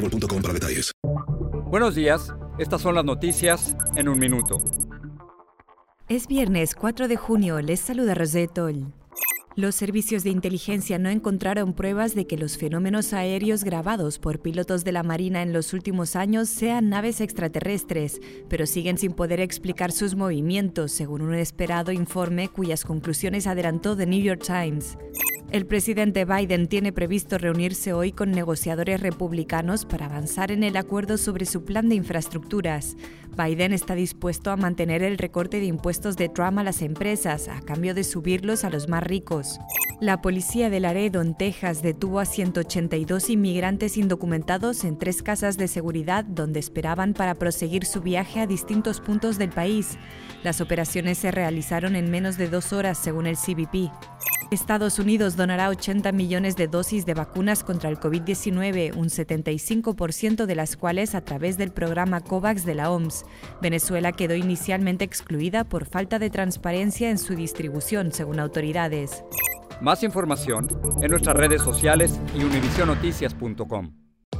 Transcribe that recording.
boostmobile.com para detalles. Buenos días, estas son las noticias en un minuto. Es viernes 4 de junio, les saluda Rosetol. Los servicios de inteligencia no encontraron pruebas de que los fenómenos aéreos grabados por pilotos de la Marina en los últimos años sean naves extraterrestres, pero siguen sin poder explicar sus movimientos, según un esperado informe cuyas conclusiones adelantó The New York Times. El presidente Biden tiene previsto reunirse hoy con negociadores republicanos para avanzar en el acuerdo sobre su plan de infraestructuras. Biden está dispuesto a mantener el recorte de impuestos de Trump a las empresas a cambio de subirlos a los más ricos. La policía de Laredo, en Texas, detuvo a 182 inmigrantes indocumentados en tres casas de seguridad donde esperaban para proseguir su viaje a distintos puntos del país. Las operaciones se realizaron en menos de dos horas, según el CBP. Estados Unidos donará 80 millones de dosis de vacunas contra el COVID-19, un 75% de las cuales a través del programa COVAX de la OMS. Venezuela quedó inicialmente excluida por falta de transparencia en su distribución, según autoridades. Más información en nuestras redes sociales y univisionoticias.com.